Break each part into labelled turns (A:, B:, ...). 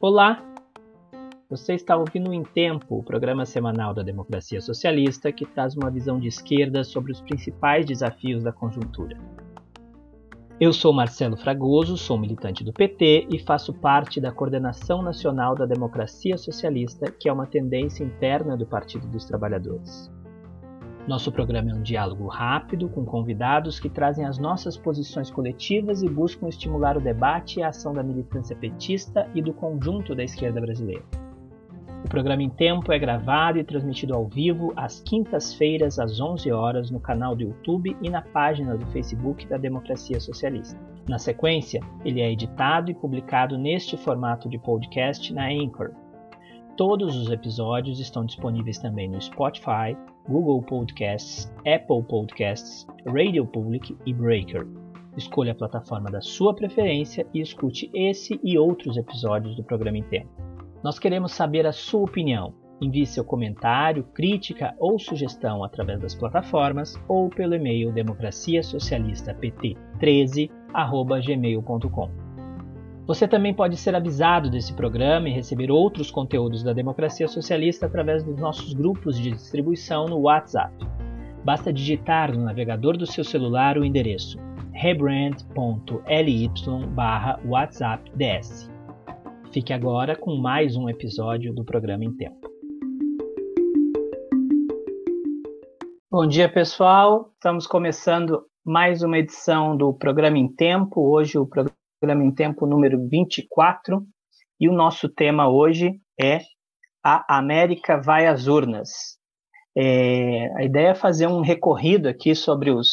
A: Olá! Você está ouvindo Em Tempo, o programa semanal da democracia socialista que traz uma visão de esquerda sobre os principais desafios da conjuntura. Eu sou Marcelo Fragoso, sou militante do PT e faço parte da Coordenação Nacional da Democracia Socialista, que é uma tendência interna do Partido dos Trabalhadores. Nosso programa é um diálogo rápido com convidados que trazem as nossas posições coletivas e buscam estimular o debate e a ação da militância petista e do conjunto da esquerda brasileira. O programa em tempo é gravado e transmitido ao vivo às quintas-feiras às 11 horas no canal do YouTube e na página do Facebook da Democracia Socialista. Na sequência, ele é editado e publicado neste formato de podcast na Anchor. Todos os episódios estão disponíveis também no Spotify, Google Podcasts, Apple Podcasts, Radio Public e Breaker. Escolha a plataforma da sua preferência e escute esse e outros episódios do programa tempo. Nós queremos saber a sua opinião. Envie seu comentário, crítica ou sugestão através das plataformas ou pelo e-mail democraciasocialista.pt13@gmail.com. Você também pode ser avisado desse programa e receber outros conteúdos da Democracia Socialista através dos nossos grupos de distribuição no WhatsApp. Basta digitar no navegador do seu celular o endereço rebrand.ly/whatsappds. Fique agora com mais um episódio do programa em tempo. Bom dia, pessoal. Estamos começando mais uma edição do programa em tempo. Hoje o programa programa em tempo número 24, e o nosso tema hoje é A América vai às urnas. É, a ideia é fazer um recorrido aqui sobre os,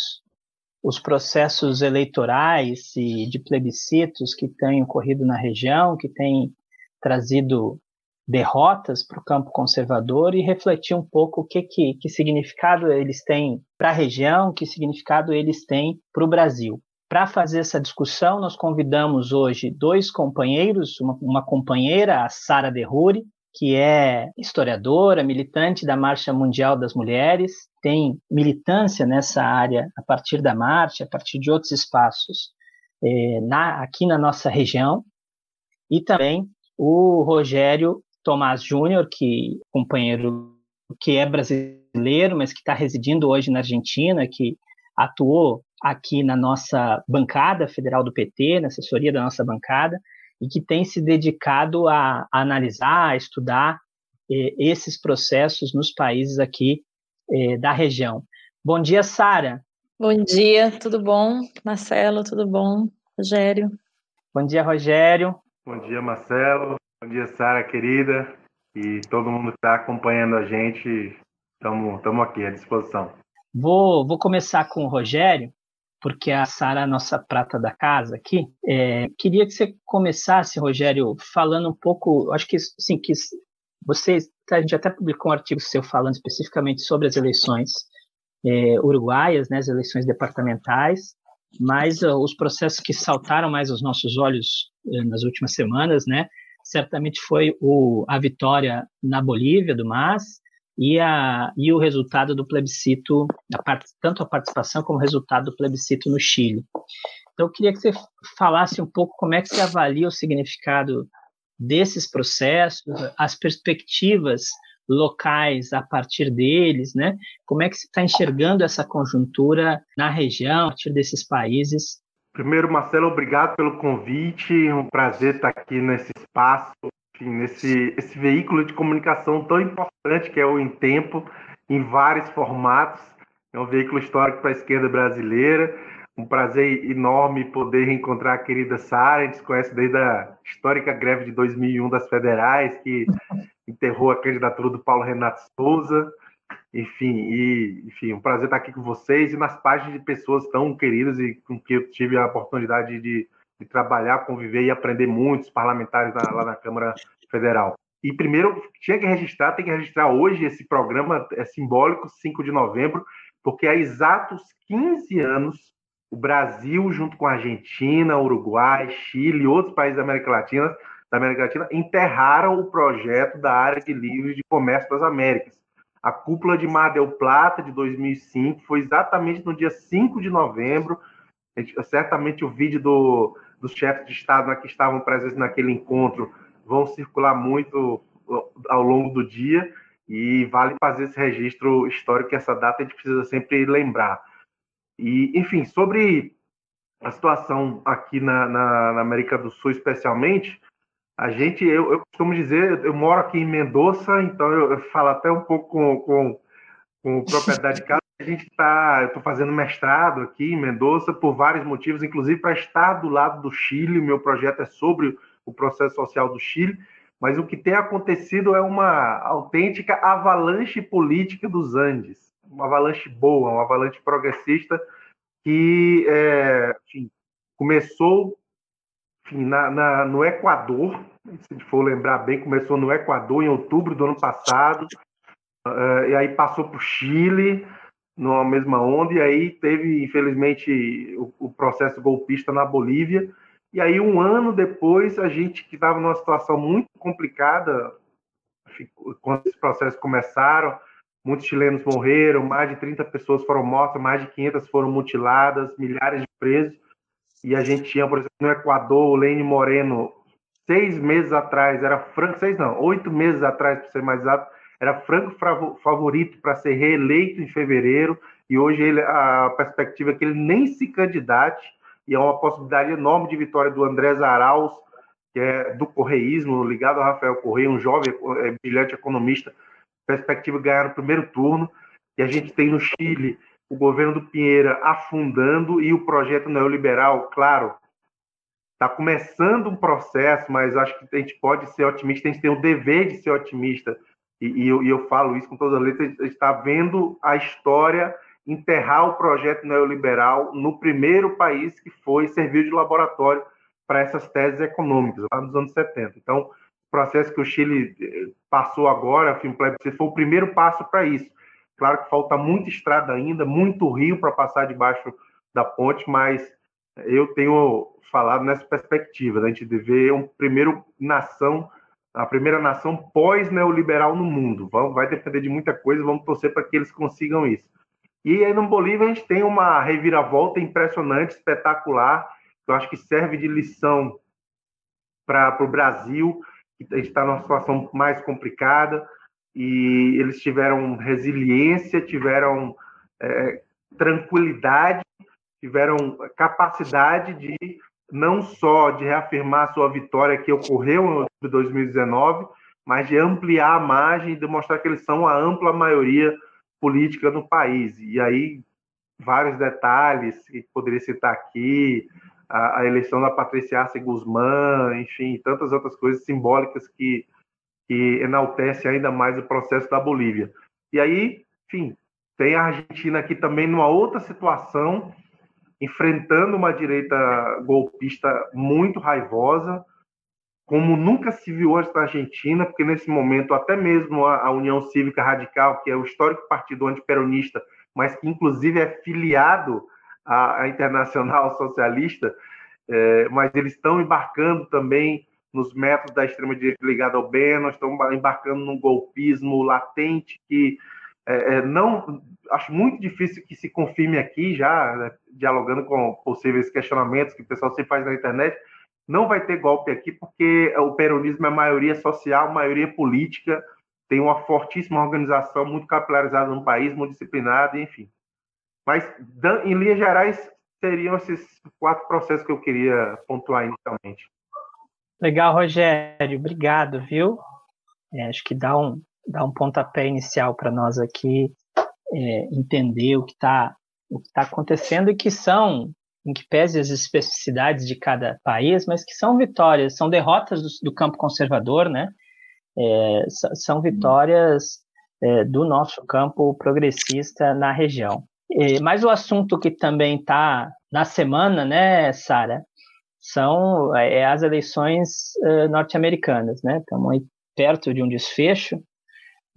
A: os processos eleitorais e de plebiscitos que têm ocorrido na região, que têm trazido derrotas para o campo conservador e refletir um pouco o que, que, que significado eles têm para a região, que significado eles têm para o Brasil. Para fazer essa discussão, nós convidamos hoje dois companheiros, uma, uma companheira, a Sara Derruri, que é historiadora, militante da Marcha Mundial das Mulheres, tem militância nessa área a partir da marcha, a partir de outros espaços é, na, aqui na nossa região, e também o Rogério Tomás Júnior, que companheiro que é brasileiro, mas que está residindo hoje na Argentina, que atuou aqui na nossa bancada federal do PT, na assessoria da nossa bancada, e que tem se dedicado a, a analisar, a estudar eh, esses processos nos países aqui eh, da região. Bom dia, Sara.
B: Bom dia, tudo bom? Marcelo, tudo bom? Rogério.
A: Bom dia, Rogério.
C: Bom dia, Marcelo. Bom dia, Sara, querida. E todo mundo que está acompanhando a gente, estamos aqui à disposição.
A: Vou, vou começar com o Rogério, porque a Sara nossa prata da casa aqui. É, queria que você começasse, Rogério, falando um pouco, acho que, sim, que você, a gente até publicou um artigo seu falando especificamente sobre as eleições é, uruguaias, né, as eleições departamentais, mas uh, os processos que saltaram mais aos nossos olhos uh, nas últimas semanas, né, certamente foi o, a vitória na Bolívia do MAS, e, a, e o resultado do plebiscito, a part, tanto a participação como o resultado do plebiscito no Chile. Então, eu queria que você falasse um pouco como é que você avalia o significado desses processos, as perspectivas locais a partir deles, né? Como é que você está enxergando essa conjuntura na região, a partir desses países?
C: Primeiro, Marcelo, obrigado pelo convite. É um prazer estar aqui nesse espaço enfim, nesse esse veículo de comunicação tão importante que é o Em Tempo, em vários formatos. É um veículo histórico para a esquerda brasileira. Um prazer enorme poder reencontrar a querida Sara. A gente se conhece desde a histórica greve de 2001 das federais, que enterrou a candidatura do Paulo Renato Souza. Enfim, e, enfim, um prazer estar aqui com vocês e nas páginas de pessoas tão queridas e com que eu tive a oportunidade de de trabalhar, conviver e aprender muitos parlamentares na, lá na Câmara Federal. E primeiro, tinha que registrar, tem que registrar hoje esse programa, é simbólico, 5 de novembro, porque há exatos 15 anos, o Brasil, junto com a Argentina, Uruguai, Chile e outros países da América Latina, da América Latina, enterraram o projeto da área de livre de comércio das Américas. A cúpula de Mar del Plata de 2005 foi exatamente no dia 5 de novembro. Certamente o vídeo do, dos chefes de Estado né, que estavam presentes naquele encontro vão circular muito ao longo do dia e vale fazer esse registro histórico essa data a gente precisa sempre lembrar. E, enfim, sobre a situação aqui na, na, na América do Sul, especialmente, a gente, eu, eu, costumo dizer, eu moro aqui em Mendoza, então eu, eu falo até um pouco com, com, com propriedade de casa. A gente está, eu estou fazendo mestrado aqui em Mendoza por vários motivos, inclusive para estar do lado do Chile. Meu projeto é sobre o processo social do Chile, mas o que tem acontecido é uma autêntica avalanche política dos Andes, uma avalanche boa, uma avalanche progressista que, é, enfim, começou enfim, na, na, no Equador, se for lembrar bem, começou no Equador em outubro do ano passado, uh, e aí passou para o Chile, numa mesma onda, e aí teve, infelizmente, o, o, processo golpista na Bolívia. E aí, um ano depois, a gente que estava numa situação muito complicada, quando esses processos começaram, muitos chilenos morreram, mais de 30 pessoas foram mortas, mais de 500 foram mutiladas, milhares de presos e a gente tinha, por exemplo, no Equador, o Lene Moreno, seis meses atrás, era franco, seis não, oito meses atrás, para ser mais exato, era franco favorito para ser reeleito em fevereiro, e hoje ele, a perspectiva é que ele nem se candidate, e é uma possibilidade enorme de vitória do André Arauz, que é do correísmo, ligado ao Rafael Correia, um jovem, é, brilhante economista, perspectiva de ganhar no primeiro turno, e a gente tem no Chile o governo do Pinheira afundando e o projeto neoliberal, claro, está começando um processo, mas acho que a gente pode ser otimista, a gente tem o dever de ser otimista, e, e, eu, e eu, falo isso com toda a letra, a gente está vendo a história enterrar o projeto neoliberal no primeiro país que foi serviu de laboratório para essas teses econômicas, lá nos anos 70. Então, o processo que o Chile eh, passou agora, o plebiscito, foi o primeiro passo para isso. Claro que falta muita estrada ainda, muito rio para passar debaixo da ponte, mas eu tenho falado nessa perspectiva, da gente ver um primeiro nação, a primeira nação pós-neoliberal no mundo. Vai depender de muita coisa, vamos torcer para que eles consigam isso. E aí no Bolívia a gente tem uma reviravolta impressionante, espetacular, que eu acho que serve de lição para o Brasil, que a gente está numa situação mais complicada e eles tiveram resiliência, tiveram é, tranquilidade, tiveram capacidade de não só de reafirmar sua vitória que ocorreu em 2019, mas de ampliar a margem e demonstrar que eles são a ampla maioria política no país. E aí, vários detalhes que poderia citar aqui, a, a eleição da Patrícia Arce Guzmán, enfim, tantas outras coisas simbólicas que que enaltece ainda mais o processo da Bolívia. E aí, enfim, tem a Argentina aqui também numa outra situação, enfrentando uma direita golpista muito raivosa, como nunca se viu antes na Argentina, porque nesse momento até mesmo a, União Cívica Radical, que é o histórico partido antiperonista, mas que inclusive é filiado à, Internacional Socialista, é, mas eles estão embarcando também nos métodos da extrema-direita ligada ao nós estamos embarcando num golpismo latente que é, é, não acho muito difícil que se confirme aqui já, né, dialogando com possíveis questionamentos que o pessoal se faz na internet, não vai ter golpe aqui porque o peronismo é maioria social, maioria política, tem uma fortíssima organização, muito capilarizada no país, muito disciplinada, enfim. Mas, em linhas gerais, seriam esses quatro processos que eu queria pontuar inicialmente.
A: Legal, Rogério, obrigado, viu? É, acho que dá um, dá um pontapé inicial para nós aqui é, entender o que está o que tá acontecendo e que são, em que pese as especificidades de cada país, mas que são vitórias, são derrotas do, do campo conservador, né? É, são vitórias é, do nosso campo progressista na região. mas o assunto que também está na semana, né, Sara, são é, é, as eleições uh, norte-americanas, né? Estamos aí perto de um desfecho,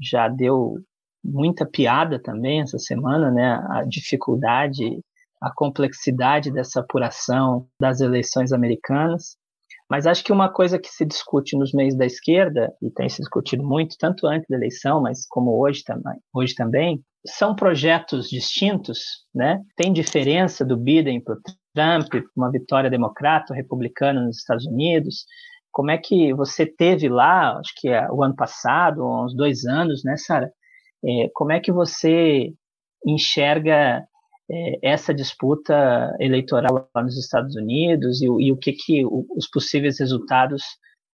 A: já deu muita piada também essa semana, né? A dificuldade, a complexidade dessa apuração das eleições americanas. Mas acho que uma coisa que se discute nos meios da esquerda, e tem se discutido muito, tanto antes da eleição, mas como hoje também, hoje também são projetos distintos, né? Tem diferença do Biden para o Trump, uma vitória democrata, republicana nos Estados Unidos. Como é que você teve lá, acho que é o ano passado, uns dois anos, né, Sara? É, como é que você enxerga é, essa disputa eleitoral lá nos Estados Unidos e, e o que, que os possíveis resultados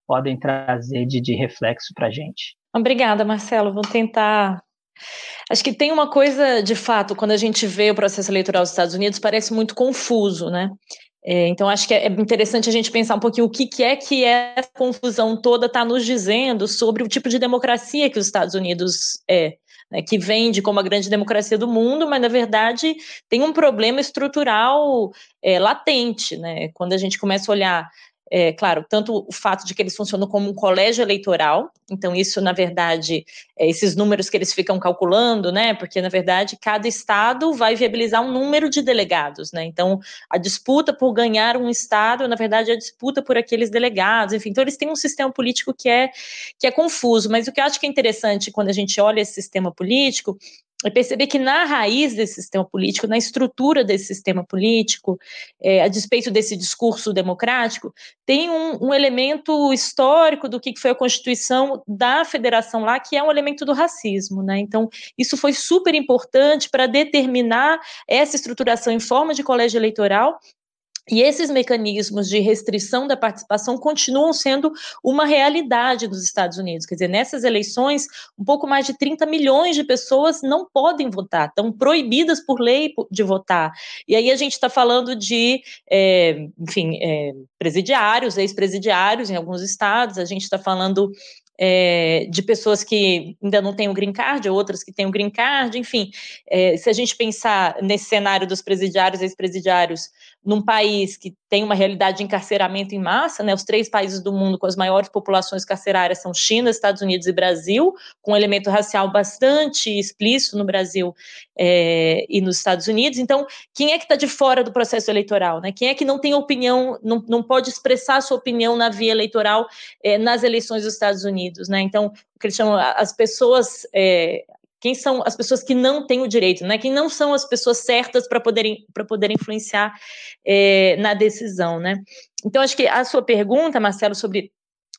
A: podem trazer de, de reflexo para a gente?
B: Obrigada, Marcelo. Vou tentar Acho que tem uma coisa, de fato, quando a gente vê o processo eleitoral dos Estados Unidos, parece muito confuso, né? É, então, acho que é interessante a gente pensar um pouquinho o que, que é que essa confusão toda está nos dizendo sobre o tipo de democracia que os Estados Unidos é. Né, que vende como a grande democracia do mundo, mas na verdade tem um problema estrutural é, latente, né? Quando a gente começa a olhar é, claro, tanto o fato de que eles funcionam como um colégio eleitoral, então isso, na verdade, é, esses números que eles ficam calculando, né, porque, na verdade, cada estado vai viabilizar um número de delegados, né, então a disputa por ganhar um estado, na verdade, é a disputa por aqueles delegados, enfim, então eles têm um sistema político que é, que é confuso, mas o que eu acho que é interessante quando a gente olha esse sistema político é perceber que na raiz desse sistema político, na estrutura desse sistema político, é, a despeito desse discurso democrático, tem um, um, elemento histórico do que foi a constituição da federação lá, que é um elemento do racismo. Né? Então, isso foi super importante para determinar essa estruturação em forma de colégio eleitoral e esses mecanismos de restrição da participação continuam sendo uma realidade nos Estados Unidos. Quer dizer, nessas eleições, um pouco mais de 30 milhões de pessoas não podem votar, estão proibidas por lei de votar. E aí a gente está falando de, é, enfim, é, presidiários, ex-presidiários em alguns estados, a gente está falando é, de pessoas que ainda não têm o green card, outras que têm o green card, enfim. É, se a gente pensar nesse cenário dos presidiários e ex-presidiários, num país que tem uma realidade de encarceramento em massa, né, os três países do mundo com as maiores populações carcerárias são China, Estados Unidos e Brasil, com um elemento racial bastante explícito no Brasil é, e nos Estados Unidos. Então, quem é que está de fora do processo eleitoral? Né? Quem é que não tem opinião, não, não pode expressar sua opinião na via eleitoral é, nas eleições dos Estados Unidos? Né? Então, o que eles chamam as pessoas, é, quem são as pessoas que não têm o direito, né? Quem não são as pessoas certas para poderem para poder influenciar é, na decisão, né? Então acho que a sua pergunta, Marcelo, sobre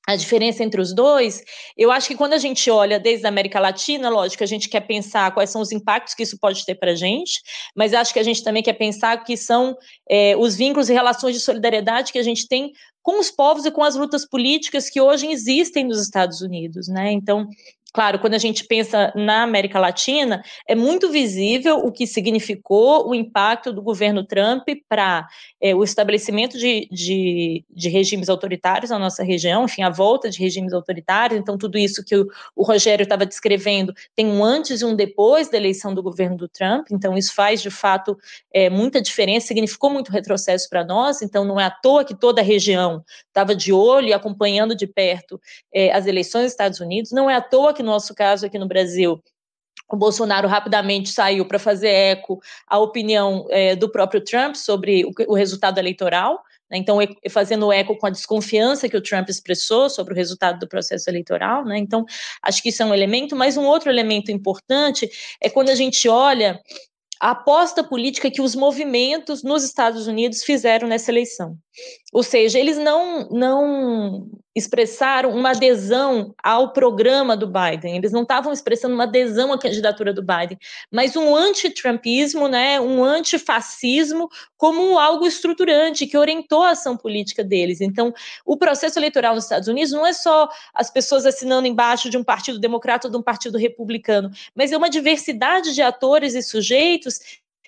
B: a diferença entre os dois, eu acho que quando a gente olha desde a América Latina, lógico, a gente quer pensar quais são os impactos que isso pode ter para a gente, mas acho que a gente também quer pensar que são é, os vínculos e relações de solidariedade que a gente tem com os povos e com as lutas políticas que hoje existem nos Estados Unidos, né? Então, Claro, quando a gente pensa na América Latina, é muito visível o que significou o impacto do governo Trump para é, o estabelecimento de, de, de, regimes autoritários na nossa região, enfim, a volta de regimes autoritários. Então, tudo isso que o, o Rogério estava descrevendo tem um antes e um depois da eleição do governo do Trump. Então, isso faz, de fato, é, muita diferença, significou muito retrocesso para nós. Então, não é à toa que toda a região estava de olho e acompanhando de perto é, as eleições dos Estados Unidos. Não é à toa que nosso caso aqui no Brasil, o Bolsonaro rapidamente saiu para fazer eco à opinião é, do próprio Trump sobre o, o resultado eleitoral. Né? Então, fazendo eco com a desconfiança que o Trump expressou sobre o resultado do processo eleitoral. Né? Então, acho que isso é um elemento. Mas um outro elemento importante é quando a gente olha a aposta política que os movimentos nos Estados Unidos fizeram nessa eleição. Ou seja, eles não, não expressaram uma adesão ao programa do Biden, eles não estavam expressando uma adesão à candidatura do Biden, mas um anti-trumpismo, né, um antifascismo como algo estruturante que orientou a ação política deles. Então, o processo eleitoral nos Estados Unidos não é só as pessoas assinando embaixo de um partido democrata ou de um partido republicano, mas é uma diversidade de atores e sujeitos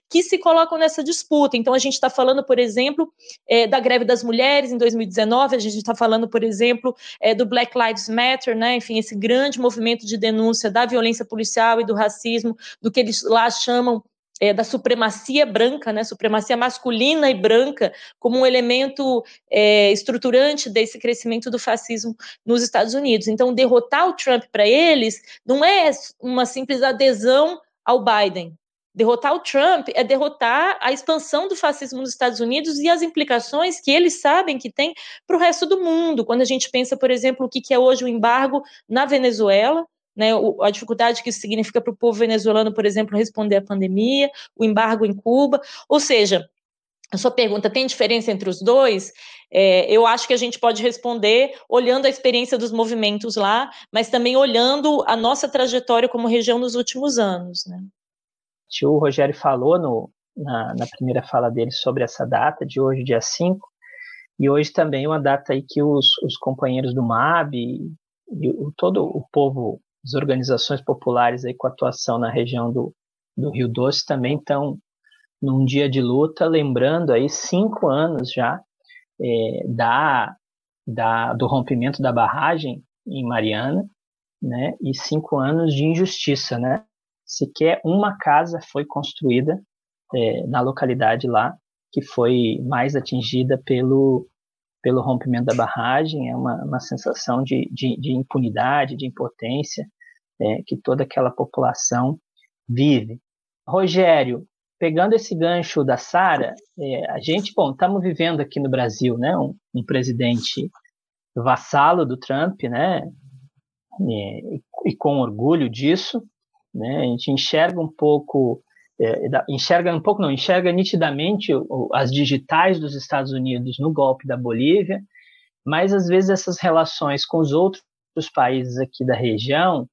B: que se colocam nessa disputa. Então, a gente está falando, por exemplo, é, da greve das mulheres em 2019, a gente está falando, por exemplo, é, do Black Lives Matter, né? enfim, esse grande movimento de denúncia da violência policial e do racismo, do que eles lá chamam é, da supremacia branca, né, supremacia masculina e branca, como um elemento é, estruturante desse crescimento do fascismo nos Estados Unidos. Então, derrotar o Trump para eles não é uma simples adesão ao Biden, Derrotar o Trump é derrotar a expansão do fascismo nos Estados Unidos e as implicações que eles sabem que tem para o resto do mundo. Quando a gente pensa, por exemplo, o que é hoje o embargo na Venezuela, né, a dificuldade que isso significa para o povo venezuelano, por exemplo, responder à pandemia, o embargo em Cuba. Ou seja, a sua pergunta tem diferença entre os dois? É, eu acho que a gente pode responder olhando a experiência dos movimentos lá, mas também olhando a nossa trajetória como região nos últimos anos. Né?
A: O Rogério falou no, na, na, primeira fala dele sobre essa data de hoje, dia 5, e hoje também uma data aí que os, os companheiros do MAB e, e o, todo o povo, as organizações populares aí com atuação na região do, do Rio Doce também estão num dia de luta, lembrando aí cinco anos já é, da, da, do rompimento da barragem em Mariana, né, e cinco anos de injustiça, né? Sequer uma casa foi construída é, na localidade lá que foi mais atingida pelo, pelo rompimento da barragem, é uma, uma sensação de, de, de impunidade, de impotência é, que toda aquela população vive. Rogério, pegando esse gancho da Sara, é, a gente, bom, estamos vivendo aqui no Brasil, né, um, um presidente vassalo do Trump, né, e, e, com orgulho disso, né, a gente enxerga um pouco, é, enxerga um pouco, não, enxerga nitidamente as digitais dos Estados Unidos no golpe da Bolívia, mas às vezes essas relações com os outros países aqui da região,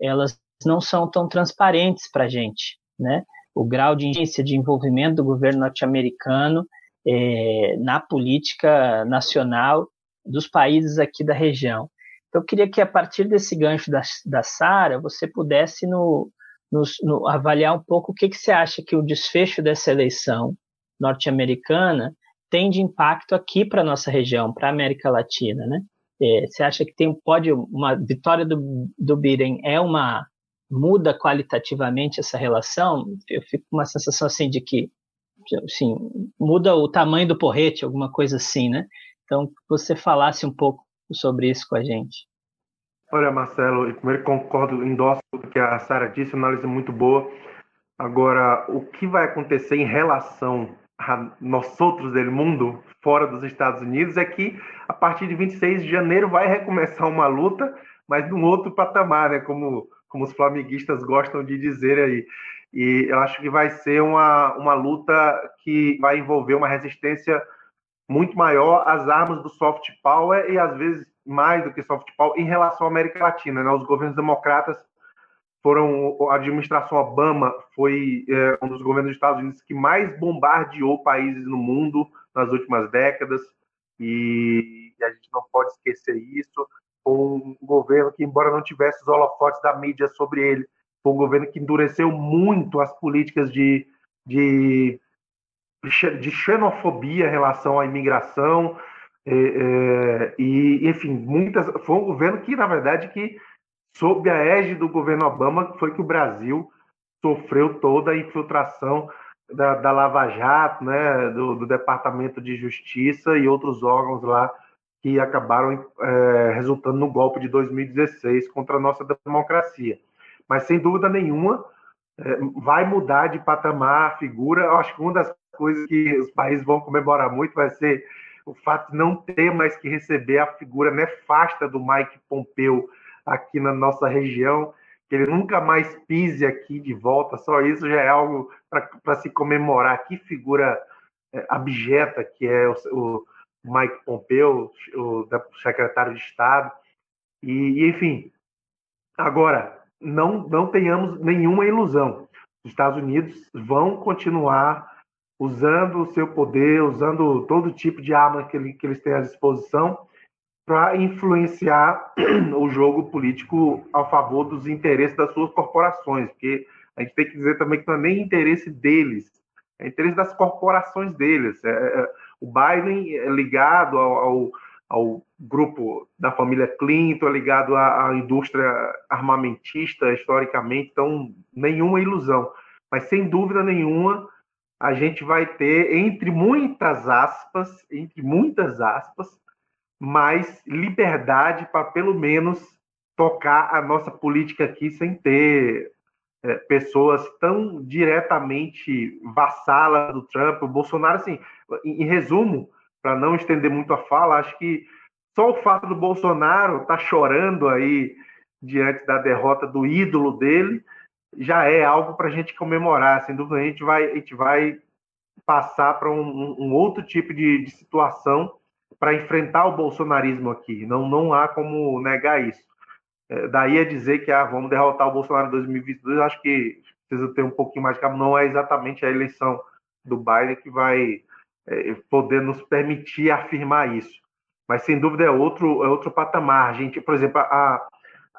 A: elas não são tão transparentes para a gente, né? o grau de ingerência de envolvimento do governo norte-americano é, na política nacional dos países aqui da região. Então, eu queria que, a partir desse gancho da, da Sara, você pudesse no, no, no, avaliar um pouco o que, que você acha que o desfecho dessa eleição norte-americana tem de impacto aqui para a nossa região, para a América Latina, né? É, você acha que tem, pode uma vitória do, do Biden é uma muda qualitativamente essa relação, eu fico com uma sensação assim de que assim, muda o tamanho do porrete, alguma coisa assim, né? Então, você falasse um pouco sobre isso com a gente.
C: Olha, Marcelo, primeiro concordo, endosso o que a Sara disse, análise muito boa. Agora, o que vai acontecer em relação a nós outros do mundo, fora dos Estados Unidos, é que a partir de 26 de janeiro vai recomeçar uma luta, mas num outro patamar, né? Como como os flamenguistas gostam de dizer aí. E eu acho que vai ser uma, uma luta que vai envolver uma resistência muito maior às armas do soft power e às vezes mais do que soft power em relação à América Latina. Né? Os governos democratas foram a administração Obama foi é, um dos governos dos Estados Unidos que mais bombardeou países no mundo nas últimas décadas e, e a gente não pode esquecer isso um governo que, embora não tivesse os holofotes da mídia sobre ele, foi um governo que endureceu muito as políticas de, de, de xenofobia em relação à imigração. É, é, e, enfim, muitas, foi um governo que, na verdade, que sob a égide do governo Obama, foi que o Brasil sofreu toda a infiltração da, da Lava Jato, né, do, do Departamento de Justiça e outros órgãos lá que acabaram é, resultando no golpe de 2016 contra a nossa democracia. Mas, sem dúvida nenhuma, é, vai mudar de patamar a figura. Eu acho que uma das coisas que os países vão comemorar muito vai ser o fato de não ter mais que receber a figura nefasta do Mike Pompeu aqui na nossa região, que ele nunca mais pise aqui de volta. Só isso já é algo para se comemorar. Que figura é, abjeta que é o, o Mike Pompeo, o secretário de Estado. E, enfim, agora, não, não tenhamos nenhuma ilusão. Os Estados Unidos vão continuar usando o seu poder, usando todo tipo de arma que, ele, que eles têm à disposição para influenciar o jogo político a favor dos interesses das suas corporações, porque a gente tem que dizer também que não é nem interesse deles, é interesse das corporações deles. É, é o Biden é ligado ao, ao, ao grupo da família Clinton, é ligado à, à, indústria armamentista historicamente, então nenhuma ilusão. Mas sem dúvida nenhuma, a gente vai ter, entre muitas aspas, entre muitas aspas, mais liberdade para pelo menos tocar a nossa política aqui sem ter é, pessoas tão diretamente vassalas do Trump. O Bolsonaro, assim, em, em resumo, para não estender muito a fala, acho que só o fato do Bolsonaro estar tá chorando aí diante da derrota do ídolo dele já é algo para a gente comemorar. Sem dúvida, a gente vai, a gente vai passar para um, um, outro tipo de, de situação para enfrentar o bolsonarismo aqui. Não, não há como negar isso. É, daí a dizer que ah, vamos derrotar o Bolsonaro em 2022, acho que precisa ter um pouquinho mais de calma. Não é exatamente a eleição do Biden que vai é, poder nos permitir afirmar isso. Mas sem dúvida é outro, é outro patamar. A gente, por exemplo, a,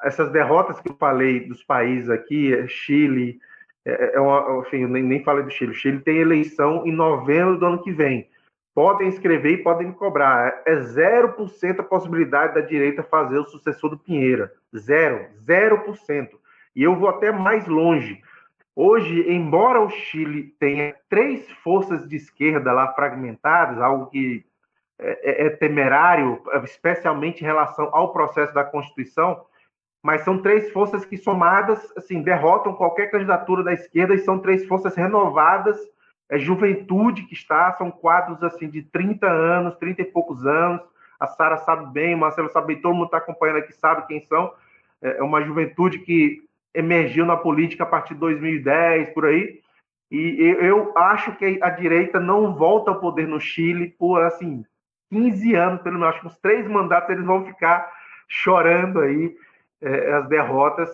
C: essas derrotas que eu falei dos países aqui, é Chile, é, é uma, enfim, nem, nem falei do Chile. O Chile tem eleição em novembro do ano que vem. Podem escrever e podem cobrar. É 0% a possibilidade da direita fazer o sucessor do Pinheira. Zero. 0%. E eu vou até mais longe. Hoje, embora o Chile tenha três forças de esquerda lá fragmentadas, algo que é, é, é temerário, especialmente em relação ao processo da Constituição, mas são três forças que somadas assim derrotam qualquer candidatura da esquerda e são três forças renovadas. É juventude que está são quadros assim de 30 anos 30 e poucos anos. A Sara sabe bem o Marcelo sabe bem todo mundo está acompanhando aqui sabe quem são. É, é uma juventude que emergiu na política a partir de 2010 por aí. E eu acho que a direita não volta ao poder no Chile por assim 15 anos pelo menos. Acho que uns três mandatos eles vão ficar chorando aí é, as derrotas,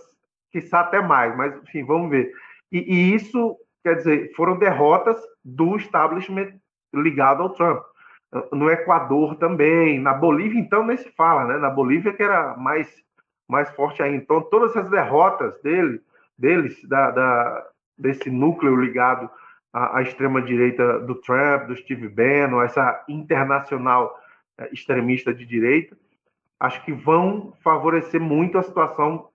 C: que até mais, mas enfim, vamos ver. E, e, isso, quer dizer, foram derrotas do establishment ligado ao Trump. No Equador também, na Bolívia, então, nem se fala, né? Na Bolívia que era mais, mais forte ainda. Então, todas essas derrotas dele, deles, da, da desse núcleo ligado à, à extrema-direita do Trump, do Steve Bannon, essa internacional é, extremista de direita, acho que vão favorecer muito a situação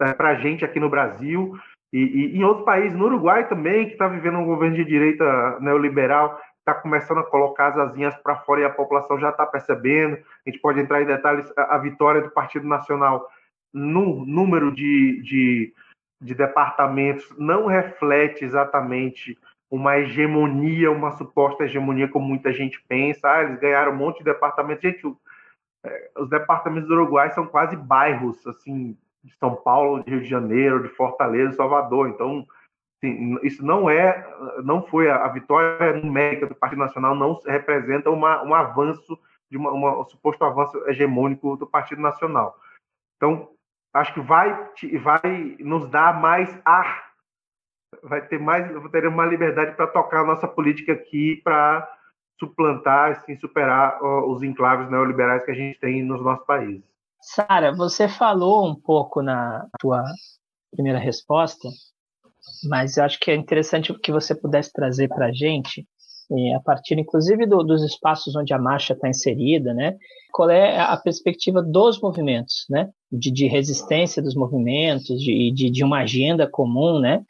C: é, para a gente aqui no Brasil e, e, em outros países, no Uruguai também, que está vivendo um governo de direita neoliberal, está começando a colocar as asinhas para fora e a população já está percebendo. A gente pode entrar em detalhes. A, a vitória do Partido Nacional no número de, de, de departamentos não reflete exatamente uma hegemonia, uma suposta hegemonia, como muita gente pensa. Ah, eles ganharam um monte de departamentos. Gente, é, os departamentos do Uruguai são quase bairros, assim, de São Paulo, de Rio de Janeiro, de Fortaleza, Salvador. Então, assim, isso não é, não foi a, vitória numérica do Partido Nacional, não representa uma, um avanço de uma, uma, um suposto avanço hegemônico do Partido Nacional. Então, acho que vai, vai nos dar mais ar, vai ter mais, teremos uma liberdade para tocar a nossa política aqui, para suplantar, assim, superar os enclaves neoliberais que a gente tem nos nossos países.
A: Sara, você falou um pouco na tua primeira resposta, mas eu acho que é interessante que você pudesse trazer para a gente, a partir inclusive do, dos espaços onde a marcha está inserida, né? Qual é a perspectiva dos movimentos, né? De, de resistência dos movimentos, de, de, de, uma agenda comum, né?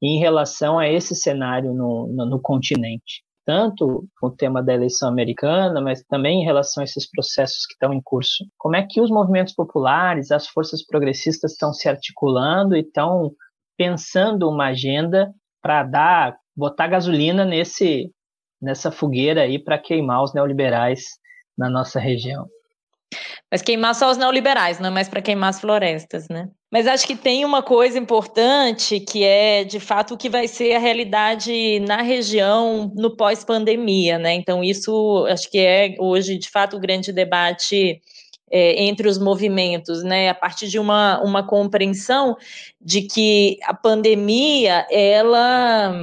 A: Em relação a esse cenário no, no, no continente tanto com o tema da eleição americana, mas também em relação a esses processos que estão em curso. Como é que os movimentos populares, as forças progressistas estão se articulando e estão pensando uma agenda para dar, botar gasolina nesse nessa fogueira aí para queimar os neoliberais na nossa região?
B: Mas queimar só os neoliberais, não é mais para queimar as florestas, né? Mas acho que tem uma coisa importante que é, de fato, o que vai ser a realidade na região no pós-pandemia, né? Então, isso acho que é hoje, de fato, o grande debate é, entre os movimentos, né? A partir de uma, uma compreensão de que a pandemia, ela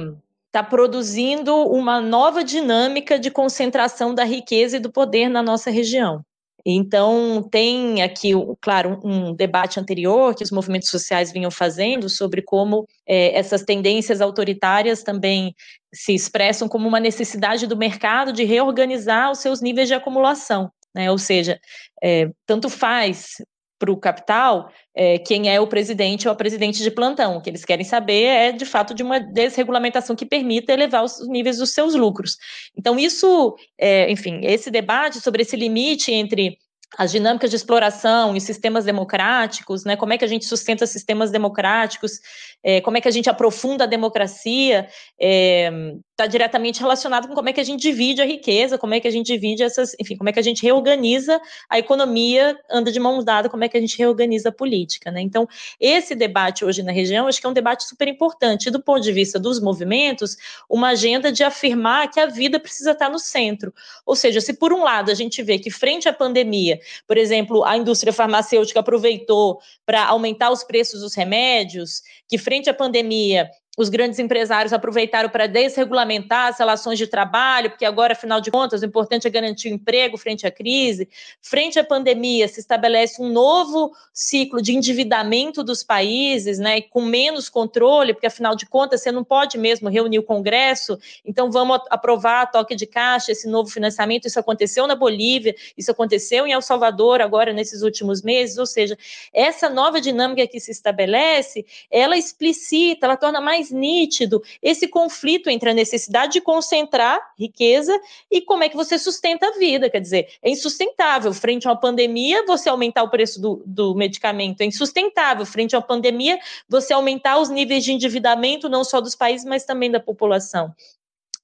B: está produzindo uma nova dinâmica de concentração da riqueza e do poder na nossa região. Então, tem aqui, claro, um debate anterior que os movimentos sociais vinham fazendo sobre como é, essas tendências autoritárias também se expressam como uma necessidade do mercado de reorganizar os seus níveis de acumulação. Né? Ou seja, é, tanto faz para o capital é, quem é o presidente ou a presidente de plantão. O que eles querem saber é, de fato, de uma desregulamentação que permita elevar os níveis dos seus lucros. Então, isso, é, enfim, esse debate sobre esse limite entre as dinâmicas de exploração em sistemas democráticos, né? Como é que a gente sustenta sistemas democráticos? É, como é que a gente aprofunda a democracia? Está é, diretamente relacionado com como é que a gente divide a riqueza, como é que a gente divide essas, enfim, como é que a gente reorganiza a economia, anda de mãos dadas, como é que a gente reorganiza a política, né? Então, esse debate hoje na região, acho que é um debate super importante. E do ponto de vista dos movimentos, uma agenda de afirmar que a vida precisa estar no centro. Ou seja, se por um lado a gente vê que frente à pandemia por exemplo, a indústria farmacêutica aproveitou para aumentar os preços dos remédios, que frente à pandemia os grandes empresários aproveitaram para desregulamentar as relações de trabalho, porque agora, afinal de contas, o importante é garantir o emprego frente à crise. Frente à pandemia, se estabelece um novo ciclo de endividamento dos países, né, com menos controle, porque, afinal de contas, você não pode mesmo reunir o Congresso, então vamos aprovar a toque de caixa, esse novo financiamento. Isso aconteceu na Bolívia, isso aconteceu em El Salvador agora, nesses últimos meses, ou seja, essa nova dinâmica que se estabelece, ela explicita, ela torna mais mais nítido esse conflito entre a necessidade de concentrar riqueza e como é que você sustenta a vida. Quer dizer, é insustentável frente a uma pandemia você aumentar o preço do, do medicamento, é insustentável frente a uma pandemia você aumentar os níveis de endividamento, não só dos países, mas também da população.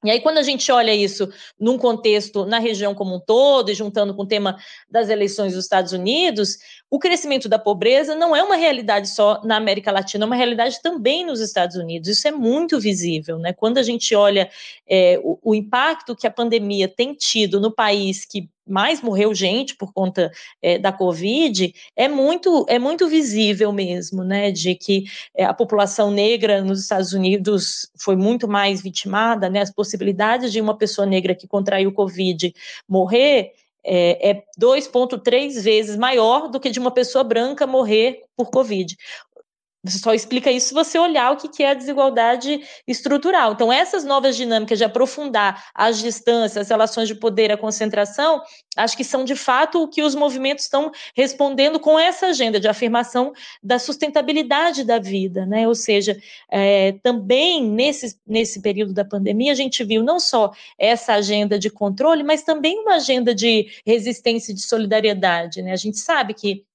B: E aí, quando a gente olha isso num contexto na região como um todo, e juntando com o tema das eleições dos Estados Unidos, o crescimento da pobreza não é uma realidade só na América Latina, é uma realidade também nos Estados Unidos. Isso é muito visível, né? Quando a gente olha é, o, o impacto que a pandemia tem tido no país que mais morreu gente por conta é, da Covid, é muito, é muito visível mesmo, né, de que é, a população negra nos Estados Unidos foi muito mais vitimada, né, as possibilidades de uma pessoa negra que contraiu Covid morrer é, é 2,3 vezes maior do que de uma pessoa branca morrer por Covid. Você só explica isso se você olhar o que é a desigualdade estrutural. Então, essas novas dinâmicas de aprofundar as distâncias, as relações de poder, a concentração, acho que são de fato o que os movimentos estão respondendo com essa agenda de afirmação da sustentabilidade da vida, né? Ou seja, é, também nesse, nesse período da pandemia, a gente viu não só essa agenda de controle, mas também uma agenda de resistência e de solidariedade, né? A gente sabe que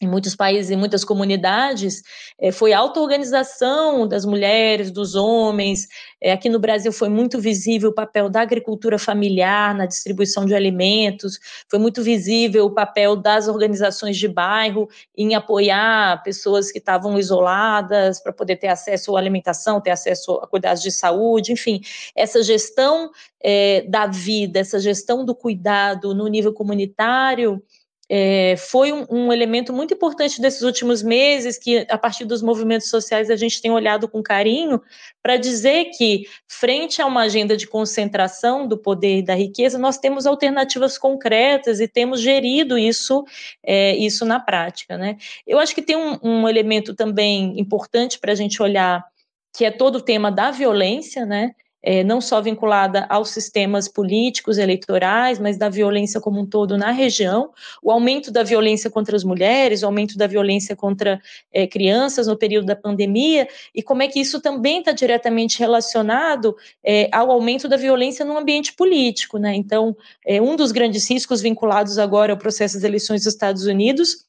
B: em muitos países, em muitas comunidades, é, foi auto-organização das mulheres, dos homens. É, aqui no Brasil foi muito visível o papel da agricultura familiar na distribuição de alimentos, foi muito visível o papel das organizações de bairro em apoiar pessoas que estavam isoladas para poder ter acesso à alimentação, ter acesso a cuidados de saúde, enfim, essa gestão é, da vida, essa gestão do cuidado no nível comunitário é, foi um, um, elemento muito importante desses últimos meses, que a partir dos movimentos sociais a gente tem olhado com carinho, para dizer que, frente a uma agenda de concentração do poder e da riqueza, nós temos alternativas concretas e temos gerido isso, é, isso na prática. Né? Eu acho que tem um, um elemento também importante para a gente olhar, que é todo o tema da violência, né? É, não só vinculada aos sistemas políticos, eleitorais, mas da violência como um todo na região, o aumento da violência contra as mulheres, o aumento da violência contra é, crianças no período da pandemia, e como é que isso também está diretamente relacionado é, ao aumento da violência no ambiente político. Né? Então, é, um dos grandes riscos vinculados agora ao processo das eleições dos Estados Unidos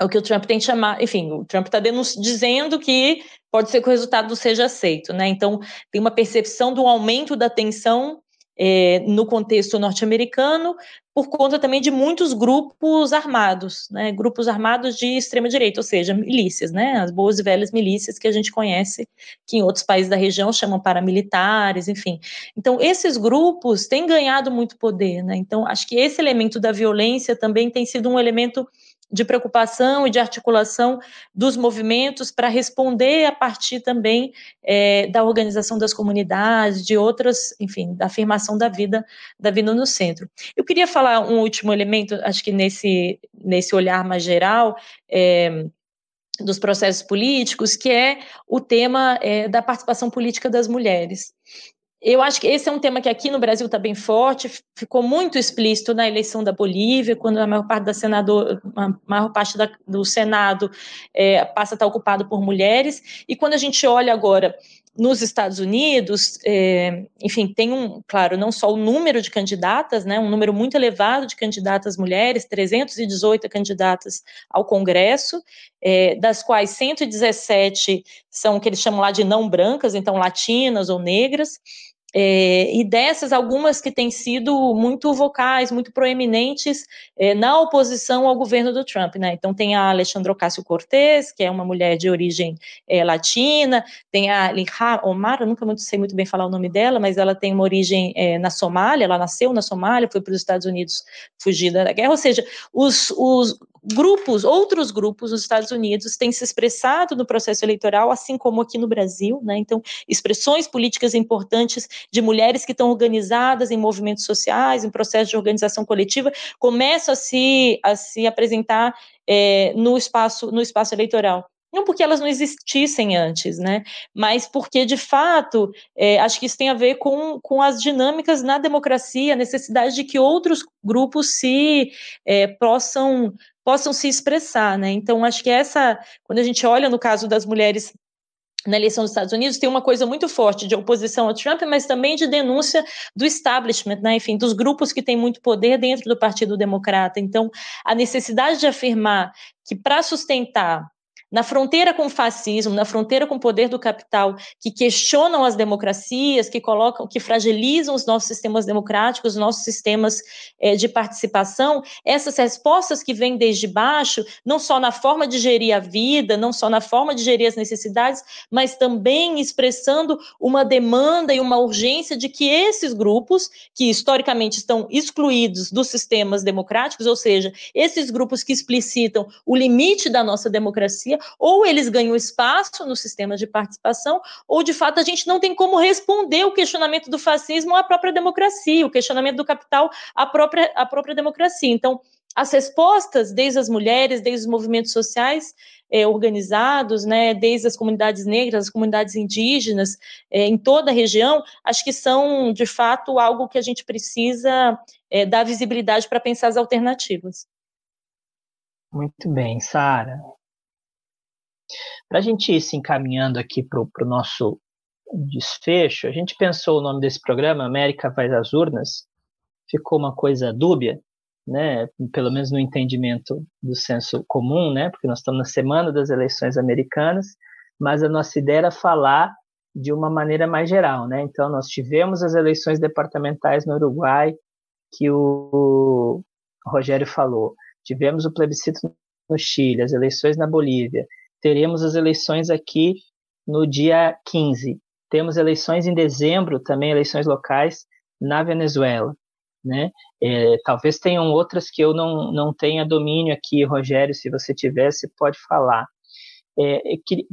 B: é o que o Trump tem chamado, enfim, o Trump está dizendo que pode ser que o resultado seja aceito, né? Então, tem uma percepção do aumento da tensão é, no contexto norte-americano, por conta também de muitos grupos armados, né? Grupos armados de extrema-direita, ou seja, milícias, né? As boas e velhas milícias que a gente conhece, que em outros países da região chamam paramilitares, enfim. Então, esses grupos têm ganhado muito poder, né? Então, acho que esse elemento da violência também tem sido um elemento de preocupação e de articulação dos movimentos para responder a partir também é, da organização das comunidades, de outras, enfim, da afirmação da vida, da vida no centro. Eu queria falar um último elemento, acho que nesse, nesse olhar mais geral, é, dos processos políticos, que é o tema é, da participação política das mulheres. Eu acho que esse é um tema que aqui no Brasil está bem forte, ficou muito explícito na eleição da Bolívia, quando a maior parte da senador, a maior parte da, do Senado é, passa a estar ocupado por mulheres, e quando a gente olha agora nos Estados Unidos, é, enfim, tem um, claro, não só o número de candidatas, né, um número muito elevado de candidatas mulheres, 318 candidatas ao Congresso, é, das quais 117 são o que eles chamam lá de não brancas, então latinas ou negras, é, e dessas, algumas que têm sido muito vocais, muito proeminentes é, na oposição ao governo do Trump. Né? Então, tem a Alexandra Ocasio-Cortez, que é uma mulher de origem é, latina, tem a Linha Omar, eu nunca muito, sei muito bem falar o nome dela, mas ela tem uma origem é, na Somália, ela nasceu na Somália, foi para os Estados Unidos fugida da guerra, ou seja, os, os grupos, outros grupos nos Estados Unidos têm se expressado no processo eleitoral, assim como aqui no Brasil, né? Então, expressões políticas importantes de mulheres que estão organizadas em movimentos sociais, em processos de organização coletiva, começam a se, a se apresentar é, no, espaço, no espaço eleitoral não porque elas não existissem antes, né? Mas porque, de fato, é, acho que isso tem a ver com, com as dinâmicas na democracia, a necessidade de que outros grupos se é, possam possam se expressar, né? Então, acho que essa, quando a gente olha no caso das mulheres na eleição dos Estados Unidos tem uma coisa muito forte de oposição ao Trump, mas também de denúncia do establishment, né? enfim, dos grupos que têm muito poder dentro do Partido Democrata. Então, a necessidade de afirmar que para sustentar na fronteira com o fascismo, na fronteira com o poder do capital, que questionam as democracias, que colocam, que fragilizam os nossos sistemas democráticos, os nossos sistemas é, de participação, essas respostas que vêm desde baixo, não só na forma de gerir a vida, não só na forma de gerir as necessidades, mas também expressando uma demanda e uma urgência de que esses grupos, que historicamente estão excluídos dos sistemas democráticos, ou seja, esses grupos que explicitam o limite da nossa democracia, ou eles ganham espaço no sistema de participação, ou de fato a gente não tem como responder o questionamento do fascismo à própria democracia, o questionamento do capital à própria, à própria democracia. Então, as respostas, desde as mulheres, desde os movimentos sociais é, organizados, né, desde as comunidades negras, as comunidades indígenas, é, em toda a região, acho que são, de fato, algo que a gente precisa é, dar visibilidade para pensar as alternativas.
A: Muito bem, Sara. Para a gente ir se encaminhando aqui para o nosso desfecho, a gente pensou o nome desse programa, América vai às urnas, ficou uma coisa dúbia, né, pelo menos no entendimento do senso comum, né, porque nós estamos na semana das eleições americanas, mas a nossa ideia era falar de uma maneira mais geral, né? Então nós tivemos as eleições departamentais no Uruguai que o Rogério falou, tivemos o plebiscito no Chile, as eleições na Bolívia, teremos as eleições aqui no dia 15. Temos eleições em dezembro, também eleições locais na Venezuela. Né? É, talvez tenham outras que eu não, não tenha domínio aqui, Rogério, se você tivesse, pode falar. É,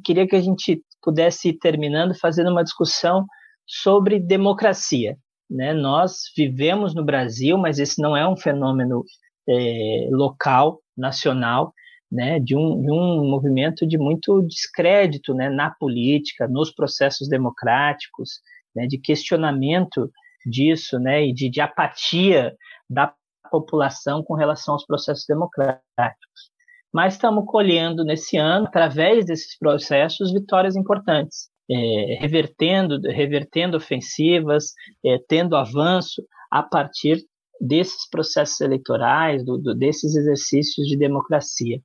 A: queria que a gente pudesse ir terminando fazendo uma discussão sobre democracia. Né? Nós vivemos no Brasil, mas esse não é um fenômeno é, local, nacional, né, de, um, de um movimento de muito descrédito né, na política, nos processos democráticos, né, de questionamento disso né, e de, de apatia da população com relação aos processos democráticos. Mas estamos colhendo nesse ano, através desses processos, vitórias importantes, é, revertendo, revertendo ofensivas, é, tendo avanço a partir desses processos eleitorais, do, do, desses exercícios de democracia.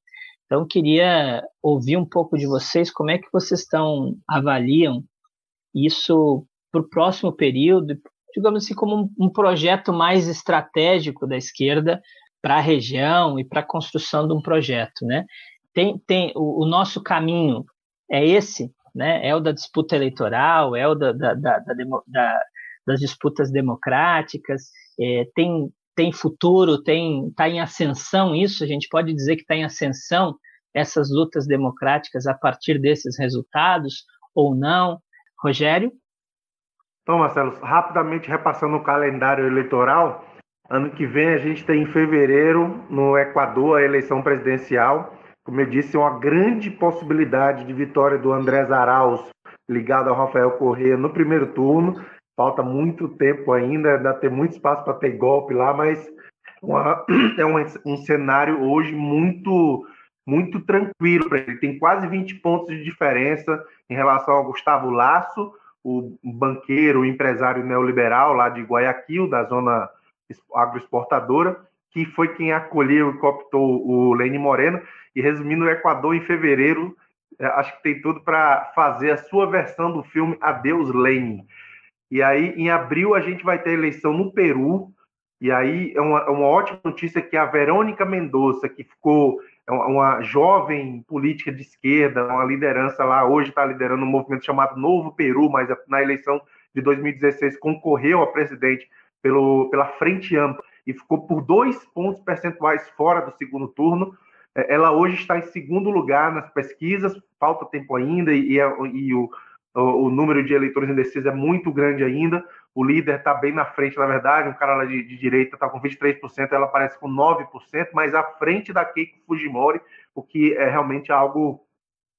A: Então, queria ouvir um pouco de vocês, como é que vocês estão, avaliam isso para o próximo período, digamos assim, como um, um projeto mais estratégico da esquerda para a região e para a construção de um projeto, né? Tem, tem o, o, nosso caminho é esse, né? É o da disputa eleitoral, é o da, da, da, da das disputas democráticas, é, tem tem futuro, tem está em ascensão isso, a gente pode dizer que está em ascensão essas lutas democráticas a partir desses resultados ou não? Rogério?
C: Então, Marcelo, rapidamente repassando o calendário eleitoral, ano que vem a gente tem em fevereiro, no Equador, a eleição presidencial. Como eu disse, uma grande possibilidade de vitória do Andrés Arauz, ligado ao Rafael Correa no primeiro turno falta muito tempo ainda, ainda tem muito espaço para ter golpe lá, mas uma, é um, um, cenário hoje muito muito tranquilo para ele. Tem quase 20 pontos de diferença em relação ao Gustavo Lasso, o banqueiro, o empresário neoliberal lá de Guayaquil, da zona agroexportadora, que foi quem acolheu e cooptou o Lênin Moreno. E resumindo, o Equador, em fevereiro, é, acho que tem tudo para fazer a sua versão do filme Adeus Lênin. E aí, em abril, a gente vai ter eleição no Peru. E aí, é uma, é uma ótima notícia que a Verônica Mendonça, que ficou é uma jovem política de esquerda, uma liderança lá, hoje está liderando um movimento chamado Novo Peru, mas na eleição de 2016 concorreu a presidente pelo, pela Frente Ampla e ficou por dois pontos percentuais fora do segundo turno. É, ela hoje está em segundo lugar nas pesquisas, falta tempo ainda, e, e, e o, o, número de eleitores indecisos é muito grande ainda. O líder está bem na frente, na verdade, um cara lá de, de direita está com 23%, ela aparece com 9%, mas à frente da Keiko Fujimori, o que é realmente algo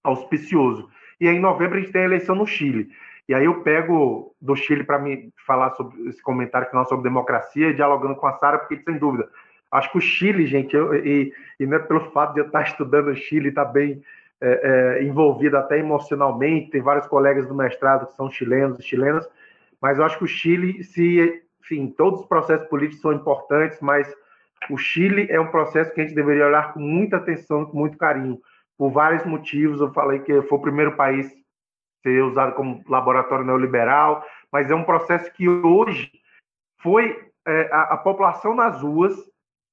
C: auspicioso. E aí, em novembro, a gente tem a eleição no Chile. E aí eu pego do Chile para me falar sobre esse comentário final sobre democracia, dialogando com a Sara, porque sem dúvida, acho que o Chile, gente, eu, e, e não é pelo fato de eu estar estudando o Chile, estar tá bem é, é, envolvido até emocionalmente, tem vários colegas do mestrado que são chilenos e chilenas, mas eu acho que o Chile, se, enfim, todos os processos políticos são importantes, mas o Chile é um processo que a gente deveria olhar com muita atenção, com muito carinho, por vários motivos. Eu falei que foi o primeiro país ser usado como laboratório neoliberal, mas é um processo que hoje foi é, a, a, população nas ruas,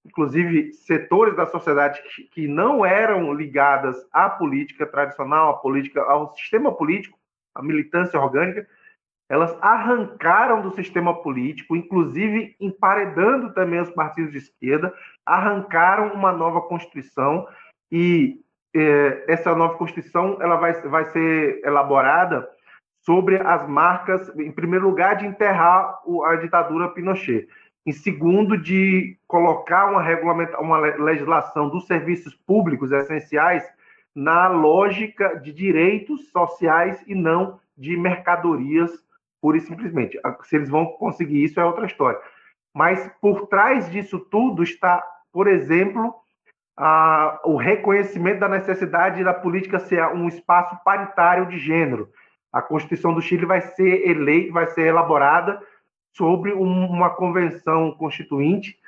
C: inclusive setores da sociedade que, não eram ligadas à política tradicional, à política, ao sistema político, à militância orgânica, elas arrancaram do sistema político, inclusive emparedando também os partidos de esquerda, arrancaram uma nova constituição e é, essa nova Constituição ela vai, vai ser elaborada sobre as marcas, em primeiro lugar, de enterrar a ditadura Pinochet. Em segundo, de colocar uma, regulamenta, uma legislação dos serviços públicos essenciais na lógica de direitos sociais e não de mercadorias, pura e simplesmente. Se eles vão conseguir isso é outra história. Mas por trás disso tudo está, por exemplo, a, o reconhecimento da necessidade da política ser um espaço paritário de gênero. A Constituição do Chile vai ser eleita, vai ser elaborada sobre um, uma convenção constituinte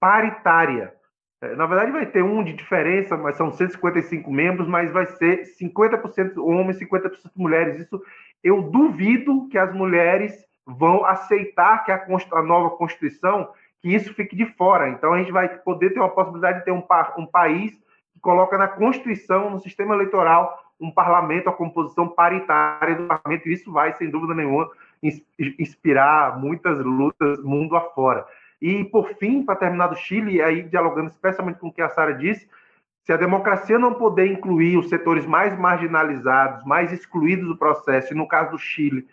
C: paritária. É, na verdade, vai ter um de diferença, mas são 155 membros, mas vai ser 50% homens, 50% mulheres. Isso eu duvido que as mulheres vão aceitar que a, a nova Constituição que isso fique de fora. Então, a gente vai poder ter uma possibilidade de ter um, um país que coloca na Constituição, no sistema eleitoral, um parlamento, a composição paritária do parlamento, isso vai, sem dúvida nenhuma, inspirar muitas lutas mundo afora. E, por fim, para terminar do Chile, aí dialogando especialmente com o que a Sara disse, se a democracia não poder incluir os setores mais marginalizados, mais excluídos do processo, e no caso do Chile,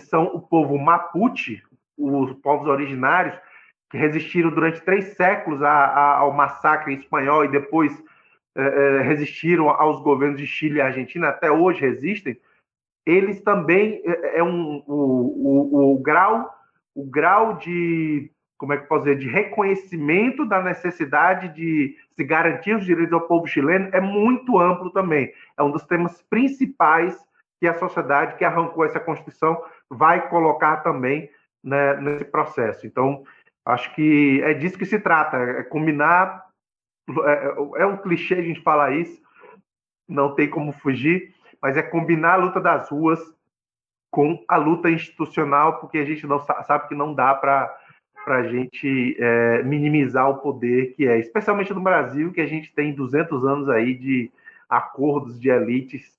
C: são o povo Mapuche, os povos originários, que resistiram durante três séculos a, a, ao massacre espanhol e depois é, é, resistiram aos governos de Chile e Argentina, até hoje resistem, eles também é, é um, o, o, o, grau o grau de como é que dizer de reconhecimento da necessidade de se garantir os direitos ao povo chileno é muito amplo também é um dos temas principais que a sociedade que arrancou essa constituição vai colocar também né, nesse processo então Acho que é disso que se trata, é combinar. É, é um clichê a gente falar isso, não tem como fugir, mas é combinar a luta das ruas com a luta institucional, porque a gente não sabe que não dá para a gente é, minimizar o poder que é, especialmente no Brasil, que a gente tem 200 anos aí de acordos de elites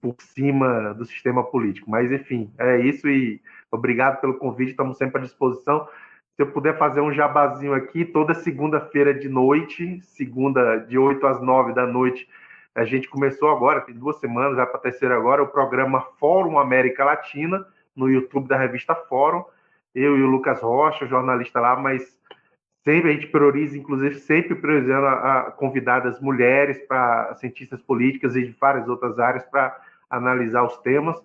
C: por cima do sistema político. Mas, enfim, é isso e obrigado pelo convite, estamos sempre à disposição se eu puder fazer um jabazinho aqui, toda segunda-feira de noite, segunda de 8 às 9 da noite, a gente começou agora, tem duas semanas, vai para a terceira agora, o programa Fórum América Latina, no YouTube da revista Fórum. Eu e o Lucas Rocha, jornalista lá, mas sempre a gente prioriza, inclusive sempre priorizando a, a convidadas mulheres para cientistas políticas e de várias outras áreas para analisar os temas.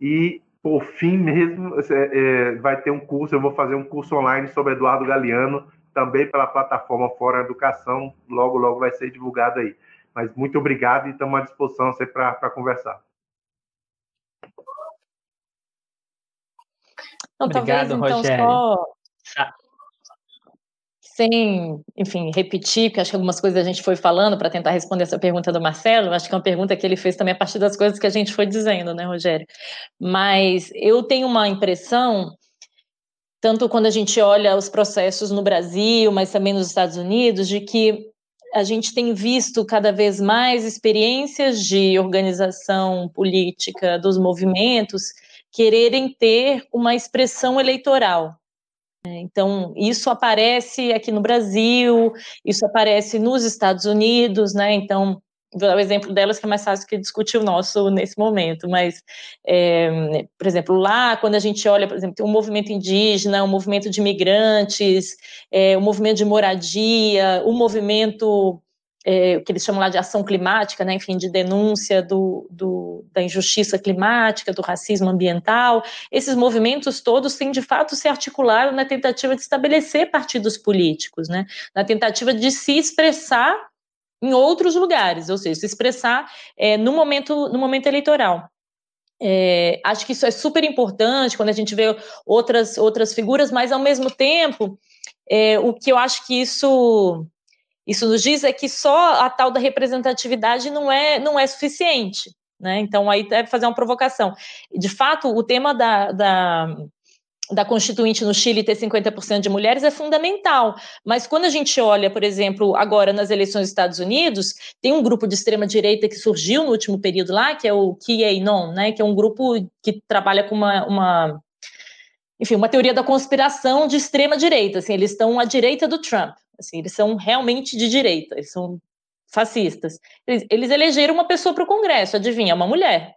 C: E por fim mesmo, é, é, vai ter um curso, eu vou fazer um curso online sobre Eduardo Galeano, também pela plataforma Fora Educação, logo, logo vai ser divulgado aí. Mas muito obrigado e estamos à disposição para conversar.
B: Não, Obrigado, talvez, então, Rogério. Só sem, enfim, repetir, porque acho que algumas coisas a gente foi falando para tentar responder essa pergunta do Marcelo, acho que é uma pergunta que ele fez também a partir das coisas que a gente foi dizendo, né, Rogério? Mas eu tenho uma impressão, tanto quando a gente olha os processos no Brasil, mas também nos Estados Unidos, de que a gente tem visto cada vez mais experiências de organização política dos movimentos quererem ter uma expressão eleitoral, é, então, isso aparece aqui no Brasil, isso aparece nos Estados Unidos, né? Então, vou dar o exemplo delas, que é mais fácil que discutir o nosso nesse momento, mas, é, por exemplo, lá, quando a gente olha, por exemplo, tem um movimento indígena, um movimento de imigrantes, é, um movimento de moradia, um movimento é, que eles chamam lá de ação climática, né, enfim, de denúncia do, do, da injustiça climática, do racismo ambiental. Esses movimentos todos têm, de fato, se articularam na tentativa de estabelecer partidos políticos, né, na tentativa de se expressar em outros lugares, ou seja, se expressar é, no, momento, no momento eleitoral. É, acho que isso é super importante quando a gente vê outras, outras figuras, mas ao mesmo tempo, é, o que eu acho que isso isso nos diz é que só a tal da representatividade não é, não é suficiente. Né? Então, aí deve fazer uma provocação. De fato, o tema da, da, da Constituinte no Chile ter 50% de mulheres é fundamental. Mas quando a gente olha, por exemplo, agora nas eleições dos Estados Unidos, tem um grupo de extrema-direita que surgiu no último período lá, que é o QAnon, né? que é um grupo que trabalha com uma, uma enfim, uma teoria da conspiração de extrema-direita. Assim, eles estão à direita do Trump. Assim, eles são realmente de direita, eles são fascistas. Eles, eles elegeram uma pessoa para o Congresso, adivinha, uma mulher.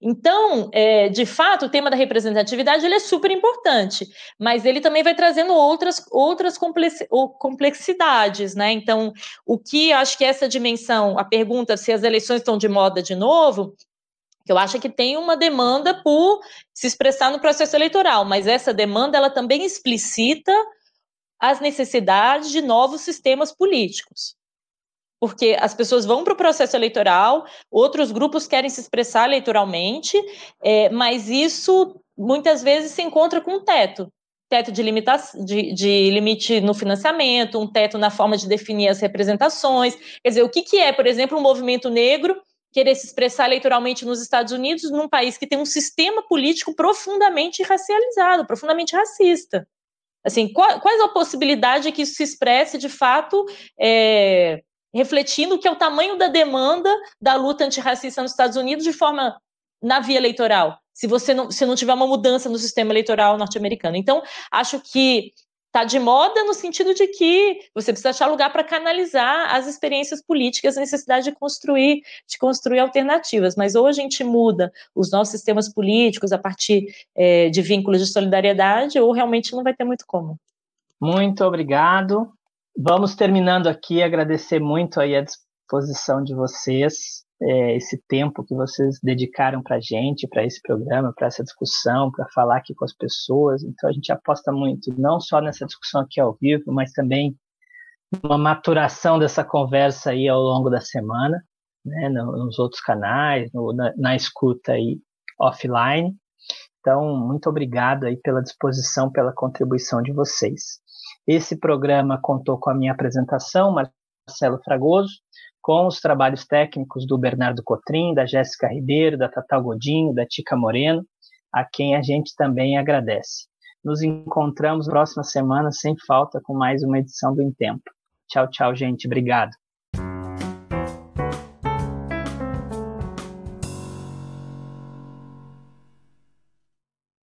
B: Então, é, de fato, o tema da representatividade ele é super importante, mas ele também vai trazendo outras, outras complexidades, né? Então, o que acho que essa dimensão, a pergunta se as eleições estão de moda de novo, eu acho que tem uma demanda por se expressar no processo eleitoral, mas essa demanda ela também explicita as necessidades de novos sistemas políticos. Porque as pessoas vão para o processo eleitoral, outros grupos querem se expressar eleitoralmente, é, mas isso muitas vezes se encontra com um teto teto de, limitação, de, de, limite no financiamento, um teto na forma de definir as representações. Quer dizer, o que, que é, por exemplo, um movimento negro querer se expressar eleitoralmente nos Estados Unidos, num país que tem um sistema político profundamente racializado, profundamente racista? Assim, qual, qual é a possibilidade que isso se expresse de fato é, refletindo que é o tamanho da demanda da luta antirracista nos Estados Unidos de forma na via eleitoral, se você não, se não tiver uma mudança no sistema eleitoral norte-americano. Então, acho que está de moda no sentido de que você precisa achar lugar para canalizar as experiências políticas, a necessidade de construir, de construir alternativas. Mas ou a gente muda os nossos sistemas políticos a partir é, de vínculos de solidariedade, ou realmente não vai ter muito como.
A: Muito obrigado. Vamos terminando aqui, agradecer muito aí a disposição de vocês é, esse tempo que vocês dedicaram para a gente, para esse programa, para essa discussão, para falar aqui com as pessoas. Então a gente aposta muito, não só nessa discussão aqui ao vivo, mas também uma maturação dessa conversa aí ao longo da semana, né, nos outros canais, no, na, na escuta aí offline. Então, muito obrigado aí pela disposição, pela contribuição de vocês. Esse programa contou com a minha apresentação, Marcelo Fragoso, com os trabalhos técnicos do Bernardo Cotrim, da Jéssica Ribeiro, da Tatal Godinho, da Tica Moreno, a quem a gente também agradece. Nos encontramos próxima semana, sem falta, com mais uma edição do Em Tempo. Tchau, tchau, gente. Obrigado.